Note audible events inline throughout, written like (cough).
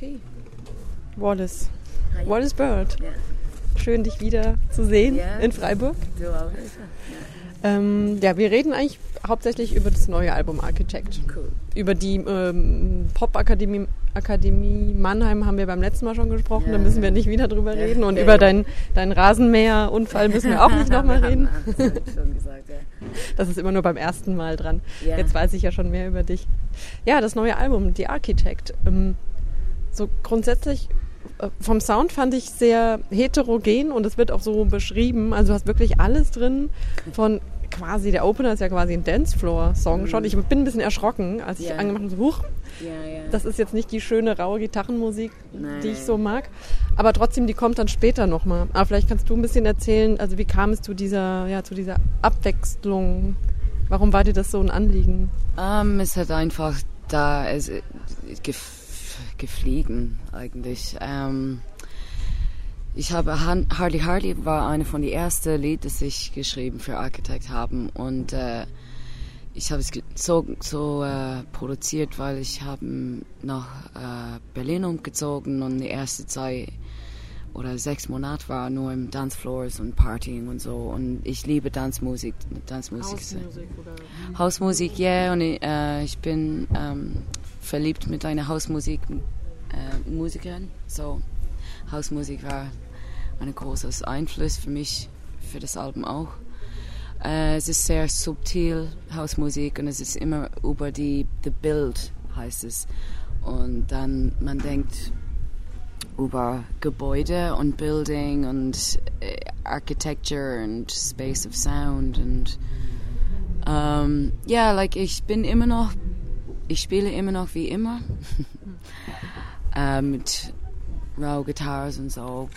Okay. Wallace. Hi. Wallace Bird. Ja. Schön, dich wieder zu sehen Ja. in Freiburg. Du auch, Elsa? Ähm, ja, wir reden eigentlich hauptsächlich über das neue Album Architect. Cool. Über die ähm, Popakademie Akademie Mannheim haben wir beim letzten Mal schon gesprochen, Ja, da müssen wir ja. nicht wieder drüber Ja, reden. Und ja, über ja. deinen deinen Rasenmäherunfall müssen wir auch nicht (laughs) nochmal reden. gesagt, ja. Das ist immer nur beim ersten Mal dran. Ja. Jetzt weiß ich ja schon mehr über dich. Ja, das neue Album, The Architect. Ähm, so grundsätzlich äh, vom Sound fand ich sehr heterogen und es wird auch so beschrieben. Also du hast wirklich alles drin von quasi, der Opener ist ja quasi ein Dancefloor-Song schon. Ich bin ein bisschen erschrocken, als ich Mhm. Ja. angemacht habe, so, huch, Ja, ja. das ist jetzt nicht die schöne, raue Gitarrenmusik, Nein, die ich so mag. Aber trotzdem, die kommt dann später nochmal. Aber vielleicht kannst du ein bisschen erzählen, also wie kam es zu dieser, ja, zu dieser Abwechslung? Warum war dir das so ein Anliegen? Ähm, es hat einfach da es, äh, gef gefliegen eigentlich. Ähm, ich habe Han Hardy Hardy war eine von den ersten Lied, das ich geschrieben für Architect haben und äh, ich habe es so so äh, produziert, weil ich habe nach äh, Berlin umgezogen und die erste Zeit oder sechs Monate war nur im Dancefloors und Partying und so und ich liebe Tanzmusik, Tanzmusik. oder? Hausmusik, ja, und ich, äh, ich bin ähm, verliebt mit einer Hausmusik äh, Musikerin. So, Hausmusik war ein großes Einfluss für mich, für das Album auch. Äh, es ist sehr subtil, Hausmusik, und es ist immer über die the Bild, heißt es. Und dann, man denkt über Gebäude und Building und äh, Architecture und Space of Sound und ähm, ja, like ich bin immer noch, ich spiele immer noch wie immer (laughs) äh, mit Raw Guitars und so,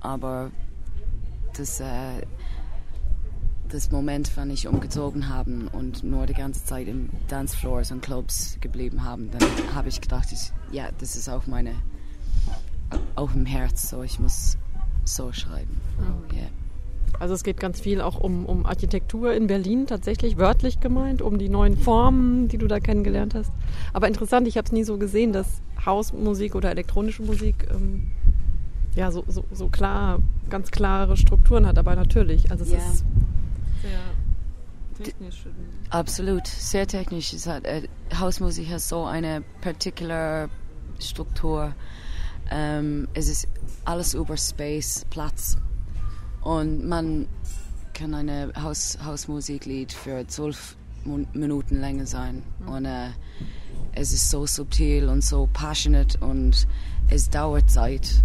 aber das äh, das Moment, wann ich umgezogen haben und nur die ganze Zeit im Dancefloors und Clubs geblieben haben, dann habe ich gedacht, ich, ja, das ist auch meine, auch im Herz, so ich muss so schreiben. So, yeah. Also es geht ganz viel auch um, um Architektur in Berlin, tatsächlich wörtlich gemeint, um die neuen Formen, die du da kennengelernt hast. Aber interessant, ich habe es nie so gesehen, dass Hausmusik oder elektronische Musik ähm, ja so, so, so klar, ganz klare Strukturen hat. Aber natürlich, also es Ja. ist sehr technisch. Absolut, sehr technisch. Es hat, äh, Hausmusik hat so eine particular Struktur. Ähm, es ist alles über Space, Platz. Und man kann eine Haus, Hausmusiklied für zwölf Minuten länger sein. Und äh, es ist so subtil und so passionate und es dauert Zeit.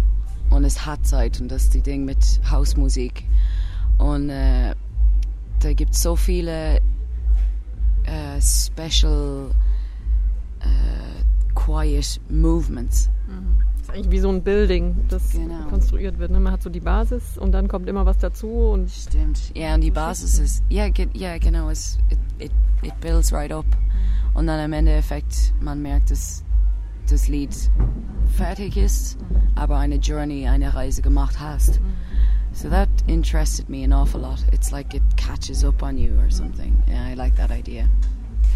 Und es hat Zeit. Und das ist die Ding mit Hausmusik. Und äh, da gibt es so viele äh, special äh, quiet movements. Das ist eigentlich wie so ein Building, das Genau. konstruiert wird. Ne? Man hat so die Basis und dann kommt immer was dazu und Stimmt. Ja, und die Basis ist, ja, ge ja genau, es, it, it, it builds right up. Und dann am Endeffekt, man merkt, dass das Lied fertig ist, aber eine Journey, eine Reise gemacht hast. So that interested me an awful lot. It's like it catches up on you or something. Yeah, I like that idea.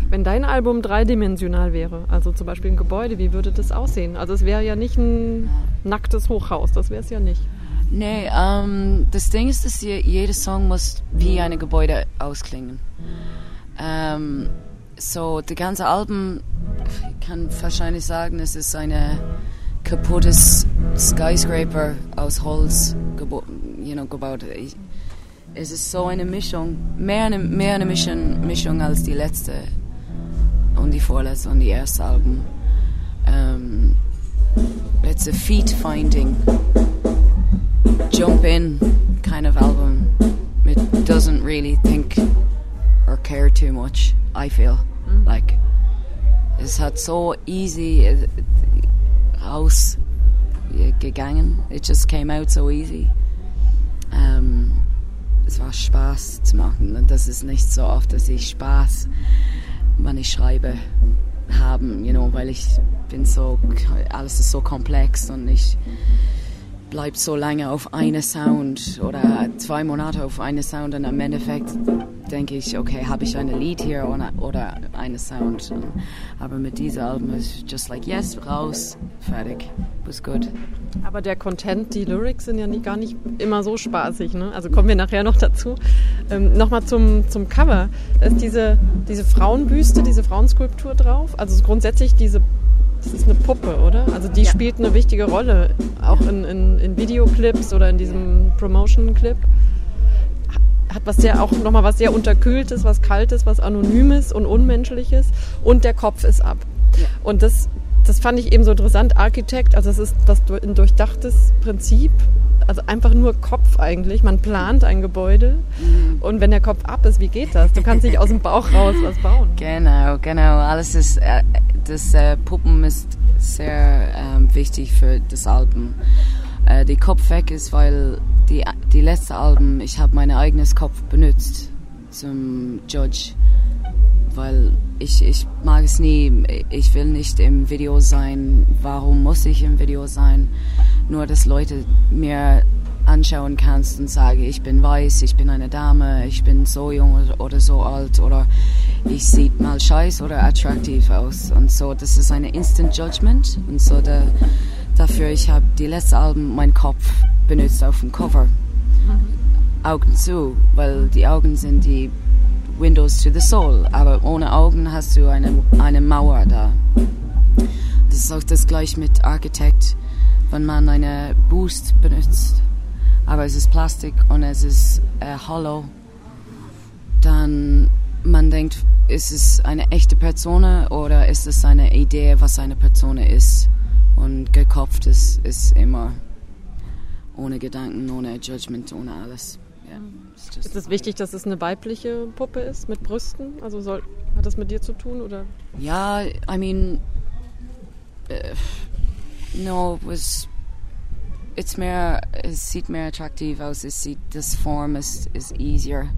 Wenn dein Album dreidimensional wäre, also zum Beispiel ein Gebäude, wie würde das aussehen? Also es wäre ja nicht ein nacktes Hochhaus, das wäre es ja nicht. Nee, ähm, das Ding ist, dass je, jeder Song muss wie ein Gebäude ausklingen. Ähm, so, die ganze Album, ich kann wahrscheinlich sagen, es ist eine kaputtes Skyscraper aus Holz you know, gebaut. Ich, es ist so eine Mischung, mehr eine, mehr eine Mischung, Mischung als die letzte und die vorletzte und die erste Album. Ähm, it's a feet finding jump in kind of album. It doesn't really think or care too much, I feel. Like, es hat so easy äh, rausgegangen. It just came out so easy. Ähm, es war Spaß zu machen und das ist nicht so oft, dass ich Spaß, wenn ich schreibe, haben, you know, weil ich bin so, alles ist so komplex und ich bleibt so lange auf eine Sound oder zwei Monate auf eine Sound und im Endeffekt denke ich, okay, habe ich ein Lied hier oder, oder eine Sound. Aber mit diesem Album ist just like, yes, raus, fertig, was gut. Aber der Content, die Lyrics sind ja nie, gar nicht immer so spaßig, ne? Also kommen wir nachher noch dazu. Ähm, Nochmal zum, zum Cover. Da ist diese, diese Frauenbüste, diese Frauenskulptur drauf. Also grundsätzlich diese das ist eine Puppe, oder? Also die ja. spielt eine wichtige Rolle, auch in, in, in Videoclips oder in diesem Promotion-Clip. Hat was sehr auch nochmal was sehr unterkühltes, was kaltes, was anonymes und unmenschliches und der Kopf ist ab. Ja. Und das, das fand ich eben so interessant. Architekt, also es ist das ein durchdachtes Prinzip, also einfach nur Kopf eigentlich. Man plant ein Gebäude mhm. und wenn der Kopf ab ist, wie geht das? Du kannst nicht aus dem Bauch raus was bauen. Genau, genau. Alles ist, äh, das äh, Puppen ist sehr äh, wichtig für das Album. Äh, die Kopf weg ist, weil die, die letzte Album, ich habe mein eigenes Kopf benutzt zum Judge, weil ich, ich mag es nie, ich will nicht im Video sein. Warum muss ich im Video sein? Nur, dass Leute mir anschauen kannst und sagen, ich bin weiß, ich bin eine Dame, ich bin so jung oder so alt oder ich sieht mal scheiß oder attraktiv aus und so. Das ist eine Instant Judgment und so der, dafür ich habe die letzte Album mein Kopf benutzt auf dem Cover. Augen zu, weil die Augen sind die Windows to the Soul, aber ohne Augen hast du eine, eine Mauer da. Das ist auch das gleiche mit Architect, wenn man eine Boost benutzt, aber es ist Plastik und es ist äh, hollow, dann man denkt, ist es eine echte Person oder ist es eine Idee, was eine Person ist? Und gekopft ist, ist immer ohne Gedanken, ohne Judgment, ohne alles. Yeah, ist es wichtig, dass es eine weibliche Puppe ist mit Brüsten? Also soll, hat das mit dir zu tun oder? Ja, I mean, uh, no, was it's mehr, es sieht mehr attraktiv aus. Es sieht, das Form ist, ist easier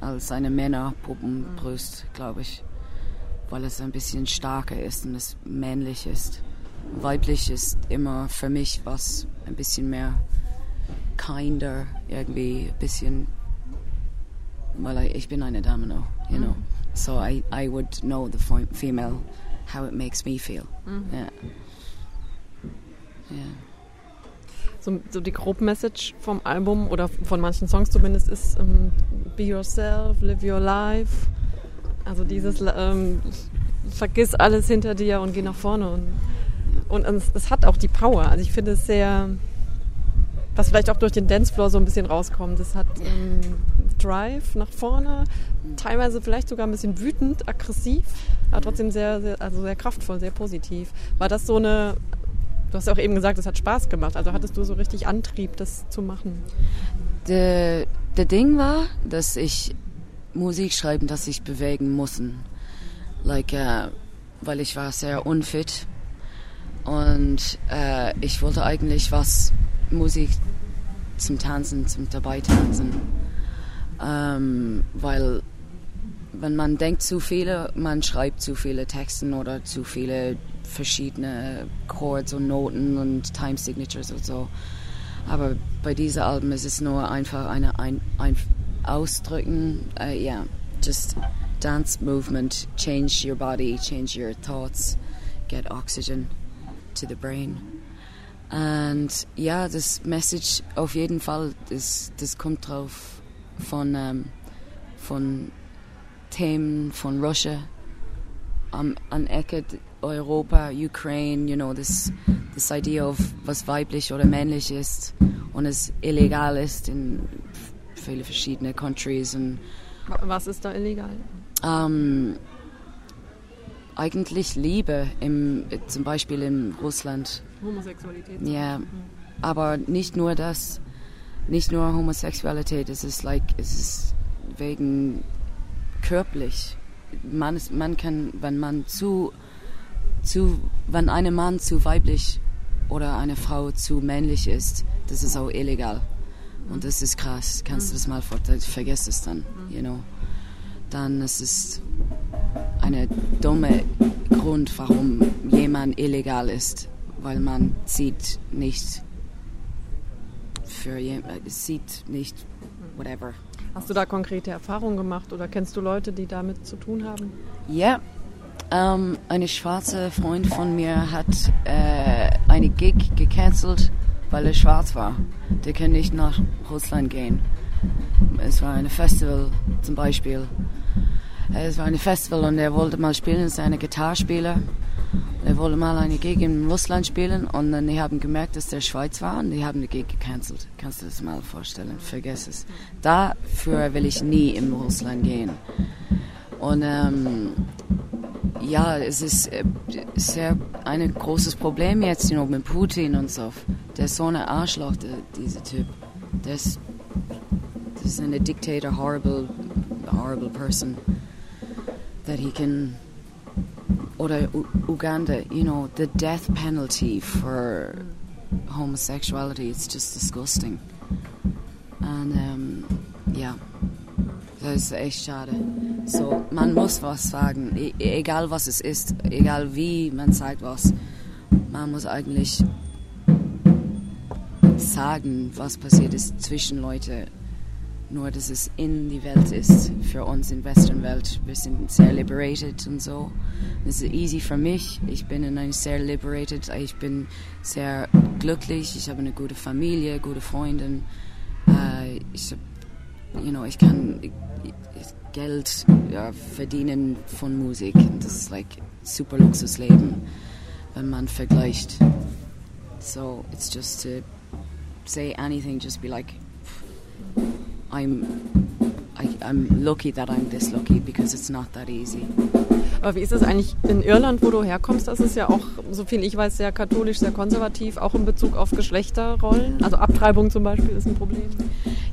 als eine Männerpuppenbrust, glaube ich, weil es ein bisschen stärker ist und es männlich ist. Weiblich ist immer für mich was ein bisschen mehr kinder, irgendwie ein bisschen, weil ich bin eine Dame, no, you know. Mm. So I, I would know the female, how it makes me feel. Mm. Yeah. Yeah so, so die Grobmessage vom Album oder von manchen Songs zumindest ist um, Be yourself, live your life. Also dieses ähm, vergiss alles hinter dir und geh nach vorne. Und, und es, hat auch die Power. Also ich finde es sehr, was vielleicht auch durch den Dancefloor so ein bisschen rauskommt. Es hat ähm, Drive nach vorne, teilweise vielleicht sogar ein bisschen wütend, aggressiv, aber trotzdem sehr, sehr, also sehr kraftvoll, sehr positiv. War das so eine Du hast auch eben gesagt, es hat Spaß gemacht. Also hattest du so richtig Antrieb, das zu machen? Der, Ding war, dass ich Musik schreiben, dass ich bewegen musste. Like, uh, weil ich war sehr unfit und uh, ich wollte eigentlich was Musik zum Tanzen, zum dabei tanzen, ähm, weil wenn man denkt zu viele, man schreibt zu viele Texte oder zu viele verschiedene Chords und Noten und Time Signatures und so. Aber bei diesen Alben ist es nur einfach eine ein, ein Ausdrücken, ja, uh, yeah, just dance movement, change your body, change your thoughts, get oxygen to the brain. Und ja, das Message auf jeden Fall, das, das kommt drauf von, ähm, von Themen von Russia um, an Ecke Europa, Ukraine, you know, this, this idea of was weiblich oder männlich ist und es illegal ist in viele verschiedene Countries. Und, was ist da illegal? Um, eigentlich Liebe, im, zum Beispiel in Russland. Homosexualität. Ja, mhm. aber nicht nur das, nicht nur Homosexualität, es ist like, es ist wegen körperlich. Man, ist, man kann, wenn man zu zu, wenn ein Mann zu weiblich oder eine Frau zu männlich ist, das ist auch illegal. Und das ist krass. Kannst du das mal vergessen es dann, you know. Dann ist es eine dumme Grund, warum jemand illegal ist, weil man sieht nicht für jemand, es sieht nicht, whatever. Hast du da konkrete Erfahrungen gemacht oder kennst du Leute, die damit zu tun haben? Ja, ähm, eine schwarze Freund von mir hat äh, eine Gig gecancelt, weil er schwarz war. Der kann nicht nach Russland gehen. Es war ein Festival zum Beispiel. Es war ein Festival und er wollte mal spielen, ist ein Gitarrespieler. Er wollte mal eine Gig in Russland spielen und dann die haben gemerkt, dass der Schweiz war und die haben die Gig gecancelt. Kannst du das mal vorstellen? Vergiss es. Dafür will ich nie in Russland gehen. Und ähm, ja, es ist äh, sehr ein großes Problem jetzt you know, mit Putin und so. Der ist so ein Arschloch, der, dieser Typ. Der ist, das ist ein Dictator, horrible, horrible person. That he can oder U Uganda, you know, the death penalty for homosexuality, it's just disgusting. Und ähm, ja, das ist echt schade. So, man muss was sagen, e egal was es ist, egal wie man sagt was. Man muss eigentlich sagen, was passiert ist zwischen Leuten nur dass es in die Welt ist, für uns in Western Welt. Wir sind sehr liberated und so. Es ist easy für mich. Ich bin in einem sehr liberated, ich bin sehr glücklich, ich habe eine gute Familie, gute Freundin. Uh, ich, you know, ich kann Geld verdienen von Musik. Das ist like super Luxusleben, wenn man vergleicht. So it's just to say anything, just be like, I'm, I, I'm lucky that I'm this lucky because it's not that easy. Aber wie ist es eigentlich in Irland, wo du herkommst? Das ist ja auch, so viel ich weiß, sehr katholisch, sehr konservativ, auch in Bezug auf Geschlechterrollen. Also Abtreibung zum Beispiel ist ein Problem.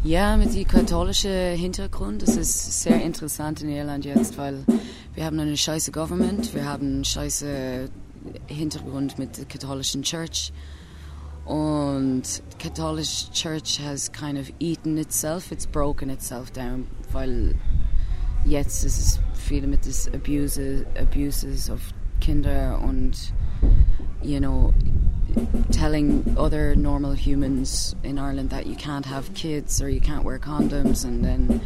Ja, mit dem katholischen Hintergrund, das ist sehr interessant in Irland jetzt, weil wir haben eine scheiße Government, wir haben einen scheiße Hintergrund mit der katholischen Church. Und Catholic Church has kind of eaten itself, it's broken itself down, weil jetzt ist es viele mit das Abuse, Abuses of Kinder and you know, telling other normal humans in Ireland that you can't have kids or you can't wear condoms and then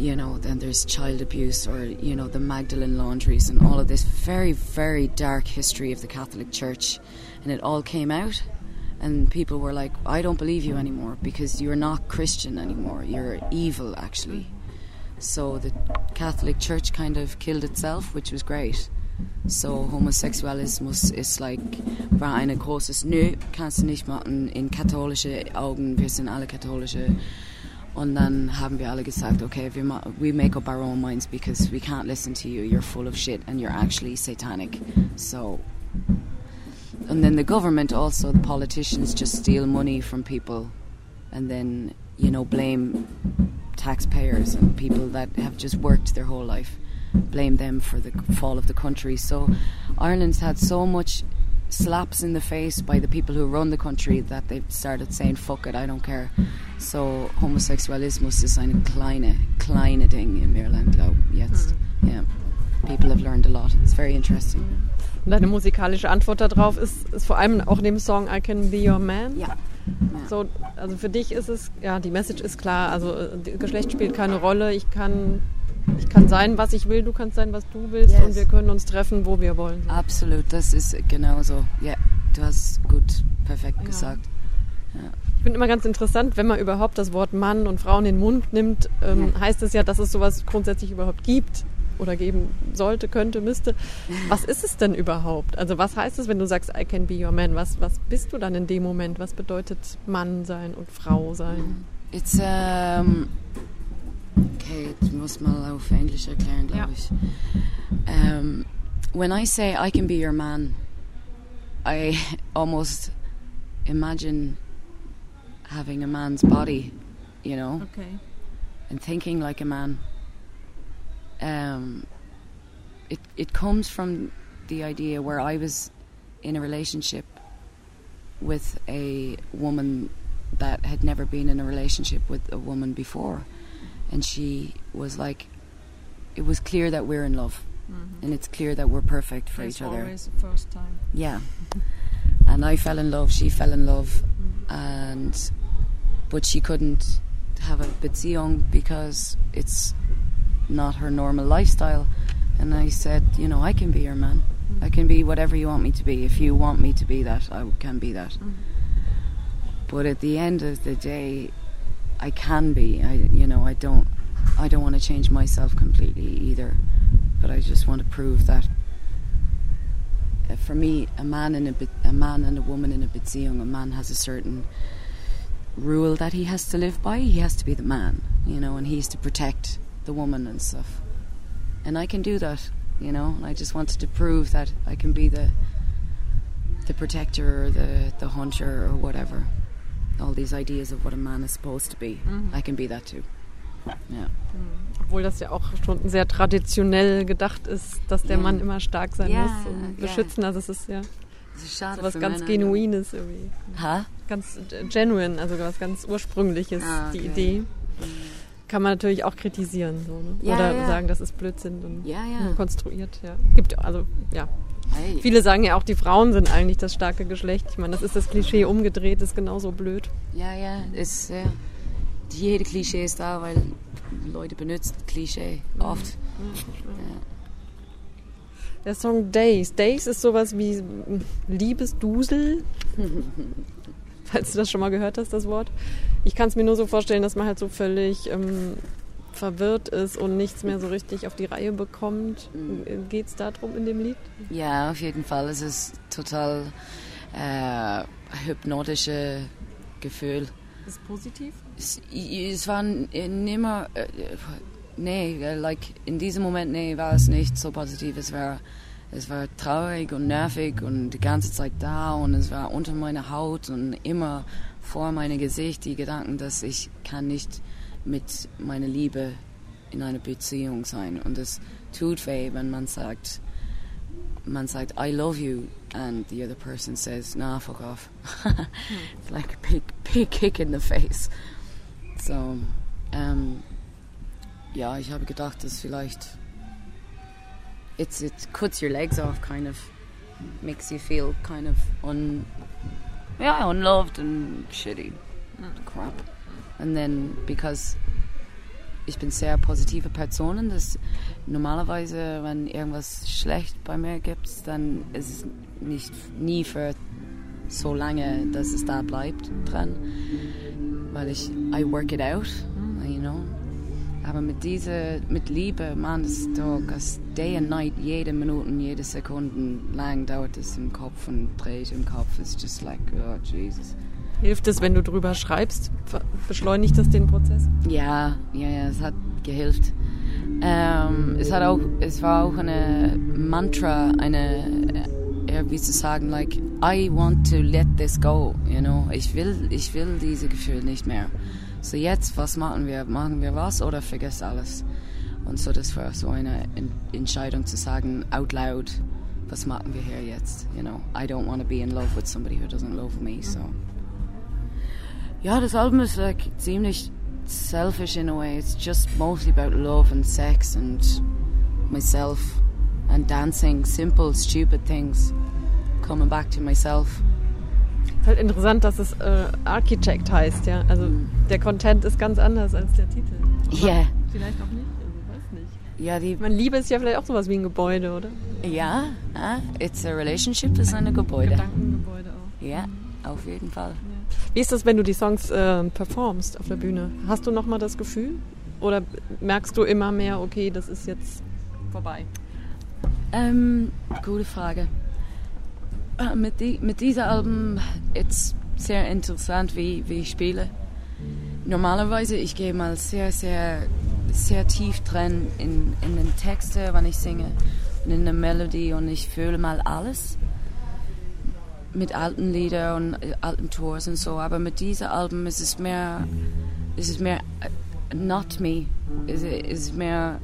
you know, then there's child abuse or, you know, the Magdalene laundries and all of this very, very dark history of the Catholic Church. And it all came out, and people were like, I don't believe you anymore because you're not Christian anymore. You're evil, actually. So the Catholic Church kind of killed itself, which was great. So Homosexualismus ist like, war ein großes Nö, kannst du nicht machen in katholische Augen, wir sind alle katholische. Und dann haben wir alle gesagt, okay, we make up our own minds because we can't listen to you. You're full of shit and you're actually satanic. So, and then the government also, the politicians just steal money from people, and then you know blame taxpayers and people that have just worked their whole life, blame them for the fall of the country. So, Ireland's had so much slaps in the face by the people who run the country that they've started saying fuck it I don't care. So Homosexualismus ist eine kleine kleine Ding in Irland glaube jetzt yeah. People have learned a lot. It's very interesting. Und deine musikalische Antwort darauf ist, ist vor allem auch neben Song I Can Be Your Man. ja. So, also für dich ist es, ja, die Message ist klar, also äh, Geschlecht spielt keine Rolle. Ich kann, ich kann sein, was ich will, du kannst sein, was du willst Yes. und wir können uns treffen, wo wir wollen. absolut das ist genauso ja du hast gut perfekt gesagt Ich finde immer ganz interessant, wenn man überhaupt das Wort Mann und Frau in den Mund nimmt, ähm, heißt es ja, dass es sowas grundsätzlich überhaupt gibt oder geben sollte, könnte, müsste. Was ist es denn überhaupt? Also was heißt es, wenn du sagst, I can be your man? Was, was bist du dann in dem Moment? Was bedeutet Mann sein und Frau sein? It's um okay, ich muss mal auf Englisch erklären, glaube ich. Um, when I say I can be your man, I (laughs) almost imagine having a man's body, you know, Okay. and thinking like a man. Um, it it comes from the idea where I was in a relationship with a woman that had never been in a relationship with a woman before, and she was like, it was clear that we're in love, mm-hmm. and it's clear that we're perfect for That's each other. always the first time. Yeah. (laughs) And I fell in love, she fell in love, mm-hmm. and but she couldn't have a Beziehung because it's not her normal lifestyle. And I said, you know, I can be your man. I can be whatever you want me to be. If you want me to be that, I can be that. Mm-hmm. But at the end of the day, I can be. I, you know, I don't. I don't want to change myself completely either. But I just want to prove that. uh, For me, a man and a, a man and a woman in a beziehung, a man has a certain rule that he has to live by. He has to be the man, you know, and he's to protect the woman and stuff. And I can do that, you know. And I just wanted to prove that I can be the the protector or the the hunter or whatever. All these ideas of what a man is supposed to be, I can be that too. Yeah. Obwohl das ja auch schon sehr traditionell gedacht ist, dass der Ja. Mann immer stark sein Ja, muss und ja. beschützen. Also es ist ja Das ist schade so was ganz. Genuines irgendwie. Ha? Ganz genuine, also was ganz Ursprüngliches, Ah, die okay. Idee. Kann man natürlich auch kritisieren. So, ne? Ja, Oder ja. sagen, das ist Blödsinn und Ja, ja. nur konstruiert. Ja. Gibt also, ja. Hey. Viele sagen ja auch, die Frauen sind eigentlich das starke Geschlecht. Ich meine, das ist das Klischee umgedreht, ist genauso blöd. Ja, ja, ist ja. Jede Klischee ist da, weil Leute benutzen Klischee oft. Der Song Days. Days ist sowas wie Liebesdusel. (laughs) Falls du das schon mal gehört hast, das Wort. Ich kann es mir nur so vorstellen, dass man halt so völlig ähm, verwirrt ist und nichts mehr so richtig auf die Reihe bekommt. Geht es darum in dem Lied? Ja, auf jeden Fall. Es ist total äh, hypnotische Gefühl. Ist es positiv? Es, es war nimmer, äh, nee, äh, like in diesem Moment, nee, war es nicht so positiv. Es war, es war traurig und nervig und die ganze Zeit da und es war unter meiner Haut und immer vor meinem Gesicht die Gedanken, dass ich kann nicht mit meiner Liebe in einer Beziehung sein und es tut weh, wenn man sagt, man sagt I love you and the other person says nah fuck off. (laughs) it's like a big big kick in the face. So, ähm, ja, ich habe gedacht, dass vielleicht it's it cuts your legs off, kind of makes you feel kind of un yeah unloved and shitty crap. And then because ich bin sehr positive Person, dass normalerweise, wenn irgendwas schlecht bei mir gibt, dann ist es nicht nie für so lange, dass es da bleibt dran, weil ich I work it out, you know. Aber mit dieser, mit Liebe, man, das Tag, das Day and Night, jede Minute, jede Sekunde lang dauert es im Kopf und dreht im Kopf. It's just like, oh Jesus. Hilft es, wenn du drüber schreibst? Beschleunigt das den Prozess? Ja, ja, ja, es hat gehilft. Ähm, es hat auch, es war auch eine Mantra, eine, äh, wie zu sagen, like, I want to let this go, you know. Ich will, ich will diese Gefühle nicht mehr. So jetzt, was machen wir? Machen wir was oder vergiss alles? Und so, das war so eine En- Entscheidung zu sagen, out loud, was machen wir hier jetzt? You know, I don't want to be in love with somebody who doesn't love me, so. Ja, das Album ist like, ziemlich selfish in a way. It's just mostly about love and sex and myself and dancing, simple, stupid things. Coming back to myself. Ist halt interessant, dass es äh, Architect heißt, ja. Also der Content ist ganz anders als der Titel. Ja, Vielleicht auch nicht, also weiß nicht. ja, die, Ich meine, Liebe ist ja vielleicht auch sowas wie ein Gebäude, oder? ja, ah, it's a relationship, ist eine Gebäude. Gedankengebäude auch. Ja, auf jeden Fall. Wie ist das, wenn du die Songs äh, performst auf der Bühne? Hast du nochmal das Gefühl? Oder merkst du immer mehr, okay, das ist jetzt vorbei? Ähm, gute Frage. Äh, Mit, die, mit diesem Album ist sehr interessant, wie, wie ich spiele. Normalerweise, ich gehe mal sehr, sehr, sehr tief drin in, in den Texten, wenn ich singe, und in der Melodie und ich fühle mal alles. Mit alten Liedern und äh, alten Tours und so, aber mit diesem Album ist es mehr, ist es mehr äh, not me, ist es mehr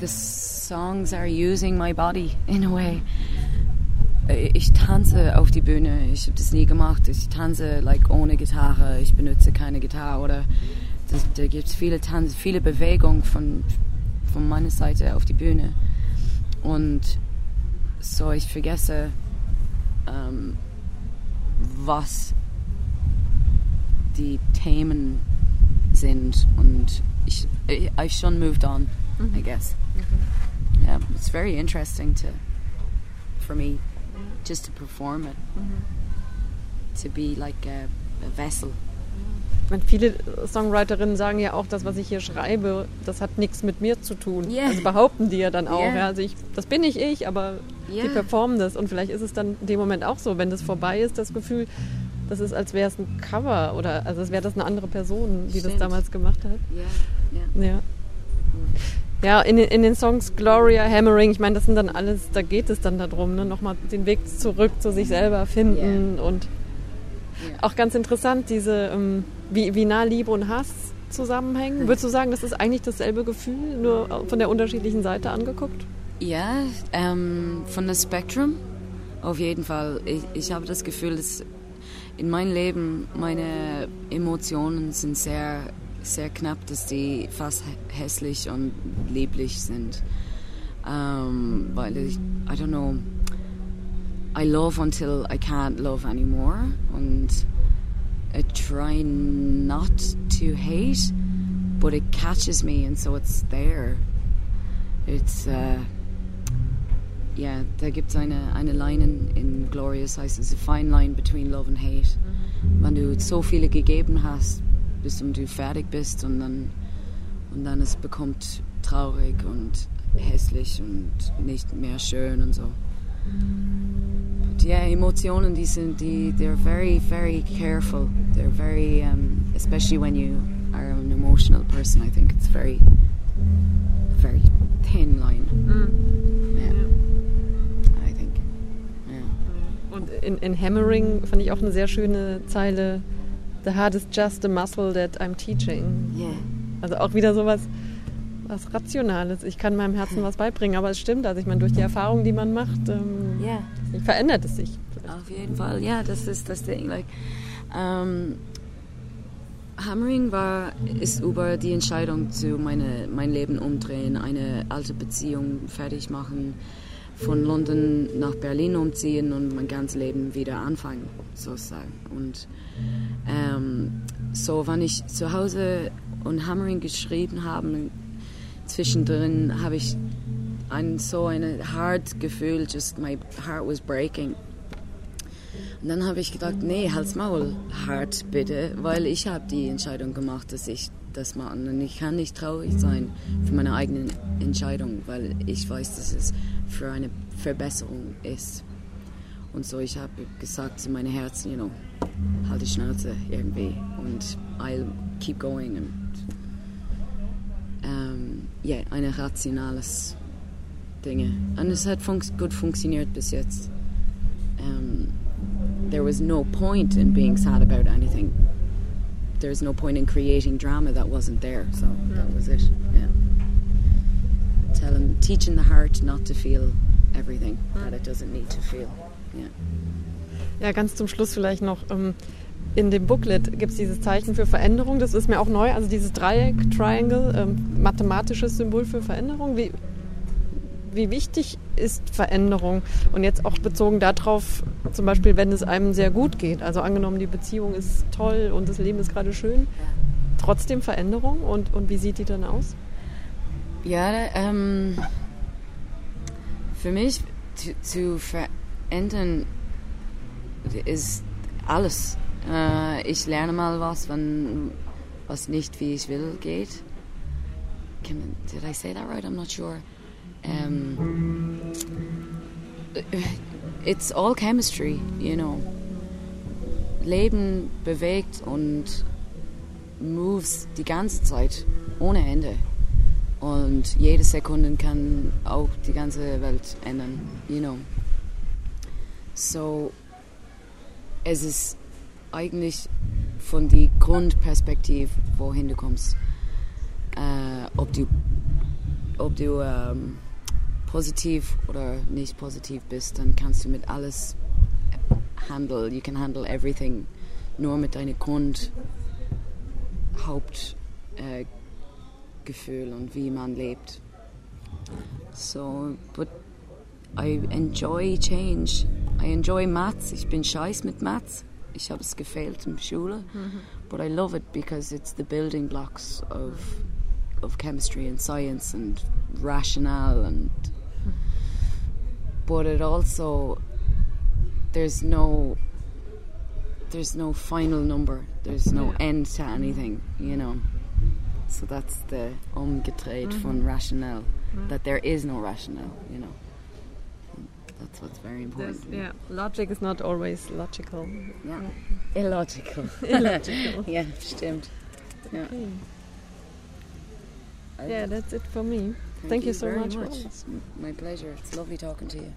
the songs are using my body in a way. Äh, Ich tanze auf die Bühne. Ich habe das nie gemacht. Ich tanze like ohne Gitarre. Ich benutze keine Gitarre oder das, da gibt es viele Tanz, viele Bewegungen von von meiner Seite auf die Bühne und so ich vergesse ähm, was die Themen sind und ich, I, I've schon moved on, mhm. I guess. Mhm. Yeah, it's very interesting to, for me, just to perform it, mhm. to be like a, a vessel. Ich meine, viele Songwriterinnen sagen ja auch, das, was ich hier schreibe, das hat nichts mit mir zu tun. Yeah. Also behaupten die ja dann auch. Yeah. Ja, also ich, das bin nicht ich, aber die Yeah. performen das. Und vielleicht ist es dann in dem Moment auch so, wenn das vorbei ist, das Gefühl, das ist, als wäre es ein Cover oder also als wäre das eine andere Person, die das Stimmt. damals gemacht hat. Yeah. Ja. Ja, in den, in den Songs Gloria, Hammering, ich meine, das sind dann alles, da geht es dann darum, ne, nochmal den Weg zurück zu sich selber finden und. Auch ganz interessant, diese, ähm, wie, wie nah Liebe und Hass zusammenhängen. Würdest du sagen, das ist eigentlich dasselbe Gefühl, nur von der unterschiedlichen Seite angeguckt? Ja, ähm, von der Spektrum auf jeden Fall. Ich, ich habe das Gefühl, dass in meinem Leben meine Emotionen sind sehr, sehr knapp, dass die fast hä- hässlich und lieblich sind. Ähm, weil ich, I don't know, I love until I can't love anymore und I try not to hate, but it catches me and so it's there. It's, uh, ja, da gibt es eine, eine Line in, in Glorious, heißt es, a fine line between love and hate. Wenn du so viele gegeben hast, bis du fertig bist und dann, und dann es bekommt traurig und hässlich und nicht mehr schön und so. But yeah, Emotionen, die sind, die, they're very, very careful. They're very, um, especially when you are an emotional person, I think it's very, very thin line. Yeah. I think. Yeah. Und in, in Hammering fand ich auch eine sehr schöne Zeile, The heart is just a muscle that I'm teaching. Yeah. Also auch wieder sowas was Rationales. Ich kann meinem Herzen was beibringen, aber es stimmt. Also ich meine, durch die Erfahrungen, die man macht, ähm, Yeah. verändert es sich. Auf jeden Fall, ja, das ist das Ding. Like, ähm, Hammering war, ist über die Entscheidung zu meine, mein Leben umdrehen, eine alte Beziehung fertig machen, von London nach Berlin umziehen und mein ganzes Leben wieder anfangen, sozusagen. Und ähm, so, wenn ich zu Hause und Hammering geschrieben habe, zwischendrin habe ich ein so ein hard Gefühl, just my heart was breaking. Und dann habe ich gedacht, nee, halt's Maul, hart bitte, weil ich habe die Entscheidung gemacht, dass ich das mache. Und ich kann nicht traurig sein für meine eigene Entscheidung, weil ich weiß, dass es für eine Verbesserung ist. Und so, ich habe gesagt zu meinem Herzen, you know, halt die Schnauze irgendwie und I'll keep going. Und ähm, ja, ein rationales Dinge. Und es hat funks gut funktioniert bis jetzt. Um, there was no point in being sad about anything. There's no point in creating drama that wasn't there. So that was it. Yeah. Tell him, teaching the heart not to feel everything that it doesn't need to feel. Yeah. Ja, ganz zum Schluss vielleicht noch. Ähm, in dem Booklet gibt es dieses Zeichen für Veränderung. Das ist mir auch neu. Also dieses Dreieck, Triangle, ähm, mathematisches Symbol für Veränderung. Wie, wie wichtig ist Veränderung? Und jetzt auch bezogen darauf, zum Beispiel, wenn es einem sehr gut geht. Also angenommen, die Beziehung ist toll und das Leben ist gerade schön. Trotzdem Veränderung und, und wie sieht die dann aus? Ja, ähm, für mich zu, zu verändern ist alles. Äh, ich lerne mal was, wenn was nicht wie ich will geht. Can, did I say that right? I'm not sure. Um, it's all chemistry, you know. Leben bewegt und moves die ganze Zeit ohne Ende. Und jede Sekunde kann auch die ganze Welt ändern, you know. So, es ist eigentlich von der Grundperspektive, wohin du kommst. Äh, ob du, ob du ähm, positiv oder nicht positiv bist, dann kannst du mit alles handle. You can handle everything. Nur mit deinem Grund Haupt äh, und wie man lebt. So, but I enjoy change. I enjoy Maths. Ich bin scheiß mit Maths. Ich habe es gefehlt in Schule, but I love it because it's the building blocks of of chemistry and science and rationale and but it also there's no there's no final number. There's no Yeah. end to anything you know? So that's the umgedreht mm-hmm. von rationale mm-hmm. that there is no rationale you know that's what's very important yeah, logic is not always logical. yeah. illogical (laughs) Illogical. (laughs) yeah stimmt yeah. Yeah, that's it for me. Thank you so very much, much. It's my pleasure. It's lovely talking to you.